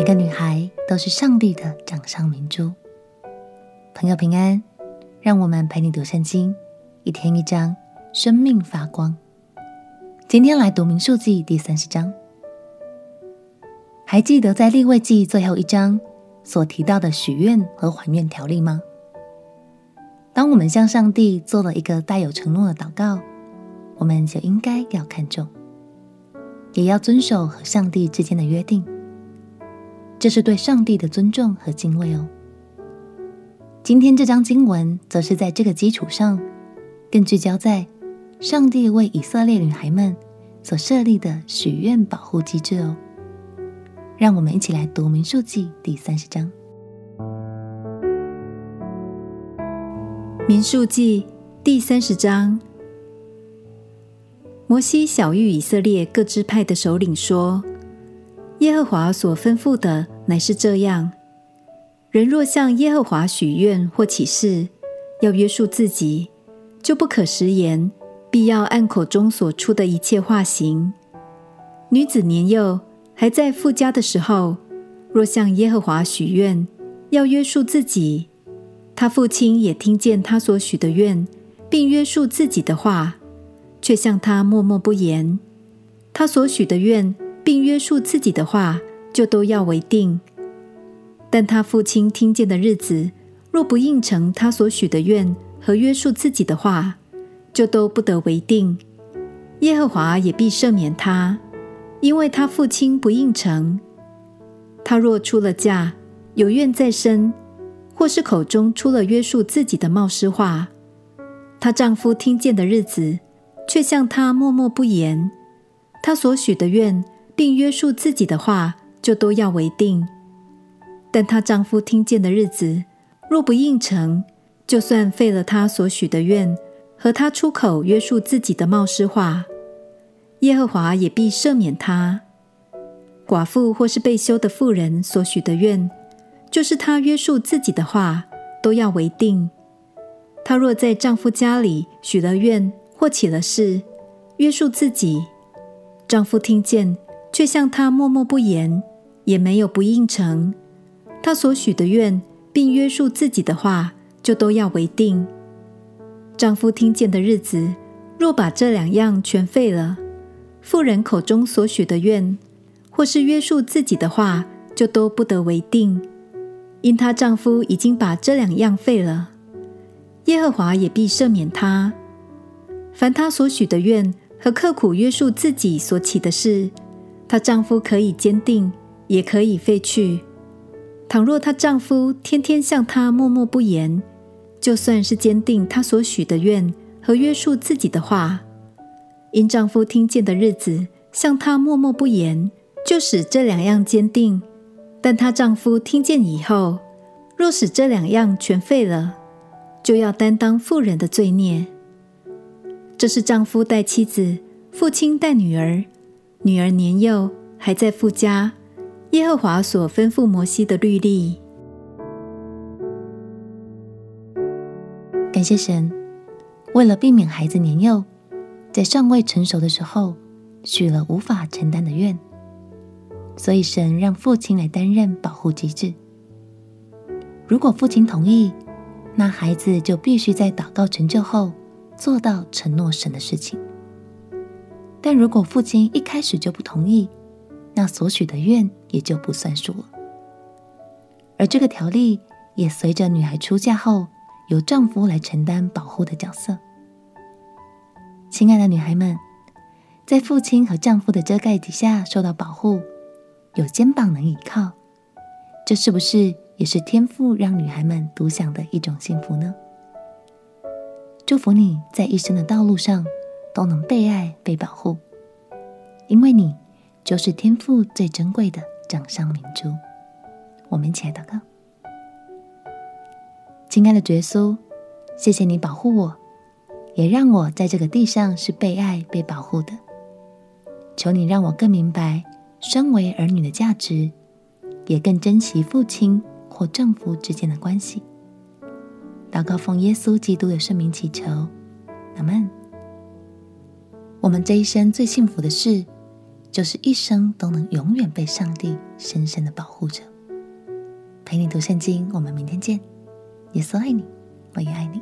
每个女孩都是上帝的掌上明珠。朋友平安，让我们陪你读圣经，一天一章，生命发光。今天来读民数记第三十章。还记得在立位记最后一章所提到的许愿和还愿条例吗？当我们向上帝做了一个带有承诺的祷告，我们就应该要看重，也要遵守和上帝之间的约定。这是对上帝的尊重和敬畏哦。今天这张经文则是在这个基础上，更聚焦在上帝为以色列女孩们所设立的许愿保护机制哦。让我们一起来读民数记第三十章。民数记第三十章，摩西晓諭以色列各支派的首领说。耶和华所吩咐的乃是这样：人若向耶和华许愿或起誓，要约束自己，就不可食言，必要按口中所出的一切话行。女子年幼还在父家的时候，若向耶和华许愿，要约束自己，她父亲也听见她所许的愿，并约束自己的话，却向她默默不言，她所许的愿。并约束自己的话，就都要为定。但他父亲听见的日子，若不应承他所许的愿和约束自己的话，就都不得为定。耶和华也必赦免他，因为他父亲不应承。他若出了嫁，有怨在身，或是口中出了约束自己的冒失话，她丈夫听见的日子，却向她默默不言，她所许的愿。并约束自己的话，就都要为定。但她丈夫听见的日子，若不应承，就算废了她所许的愿和她出口约束自己的冒失话，耶和华也必赦免她。寡妇或是被休的妇人所许的愿，就是她约束自己的话，都要为定。她若在丈夫家里许了愿或起了誓，约束自己，丈夫听见。却向她默默不言，也没有不应承。她所许的愿，并约束自己的话，就都要为定。丈夫听见的日子，若把这两样全废了，妇人口中所许的愿，或是约束自己的话，就都不得为定，因她丈夫已经把这两样废了。耶和华也必赦免她。凡她所许的愿和刻苦约束自己所起的事。她丈夫可以坚定，也可以废去。倘若她丈夫天天向她默默不言，就算是坚定她所许的愿和约束自己的话，因丈夫听见的日子向她默默不言，就使这两样坚定。但她丈夫听见以后，若使这两样全废了，就要担当妇人的罪孽。这是丈夫待妻子，父亲待女儿。女儿年幼，还在父家。耶和华所吩咐摩西的律例。感谢神，为了避免孩子年幼，在尚未成熟的时候许了无法承担的愿，所以神让父亲来担任保护机制。如果父亲同意，那孩子就必须在祷告成就后做到承诺神的事情。但如果父亲一开始就不同意，那所许的愿也就不算数了。而这个条例也随着女孩出嫁后，由丈夫来承担保护的角色。亲爱的女孩们，在父亲和丈夫的遮盖底下受到保护，有肩膀能依靠，这是不是也是天赋让女孩们独享的一种幸福呢？祝福你在一生的道路上。都能被爱、被保护，因为你就是天父最珍贵的掌上明珠。我们一起来祷告：亲爱的耶稣，谢谢你保护我，也让我在这个地上是被爱、被保护的。求你让我更明白身为儿女的价值，也更珍惜父亲或丈夫之间的关系。祷告奉耶稣基督的圣名祈求，阿门。我们这一生最幸福的事，就是一生都能永远被上帝深深的保护着。陪你读圣经，我们明天见。耶稣爱你，我也爱你。